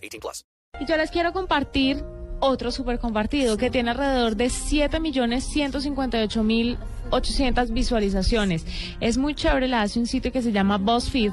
18 plus. Y yo les quiero compartir otro súper compartido que tiene alrededor de 7.158.800 visualizaciones. Es muy chévere, la hace un sitio que se llama BuzzFeed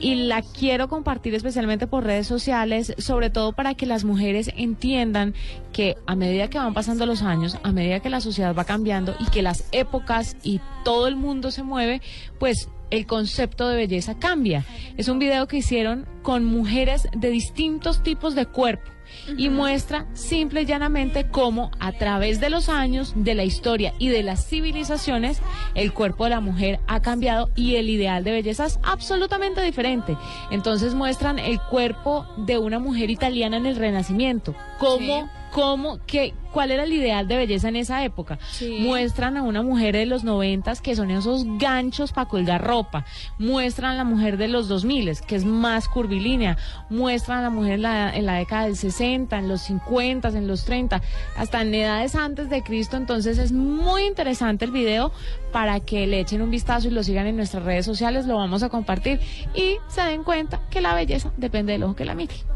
y la quiero compartir especialmente por redes sociales, sobre todo para que las mujeres entiendan que a medida que van pasando los años, a medida que la sociedad va cambiando y que las épocas y todo el mundo se mueve, pues el concepto de belleza cambia. Es un video que hicieron con mujeres de distintos tipos de cuerpo y muestra simple y llanamente cómo a través de los años, de la historia y de las civilizaciones, el cuerpo de la mujer ha cambiado y el ideal de belleza es absolutamente diferente. Entonces muestran el cuerpo de una mujer italiana en el Renacimiento, cómo cómo, qué, cuál era el ideal de belleza en esa época. Muestran a una mujer de los noventas que son esos ganchos para colgar ropa. Muestran a la mujer de los 2000 que es más curvilínea. Muestran a la mujer en la, en la década del 60, en los 50, en los 30, hasta en edades antes de Cristo. Entonces es muy interesante el video para que le echen un vistazo y lo sigan en nuestras redes sociales. Lo vamos a compartir y se den cuenta que la belleza depende del ojo que la mire.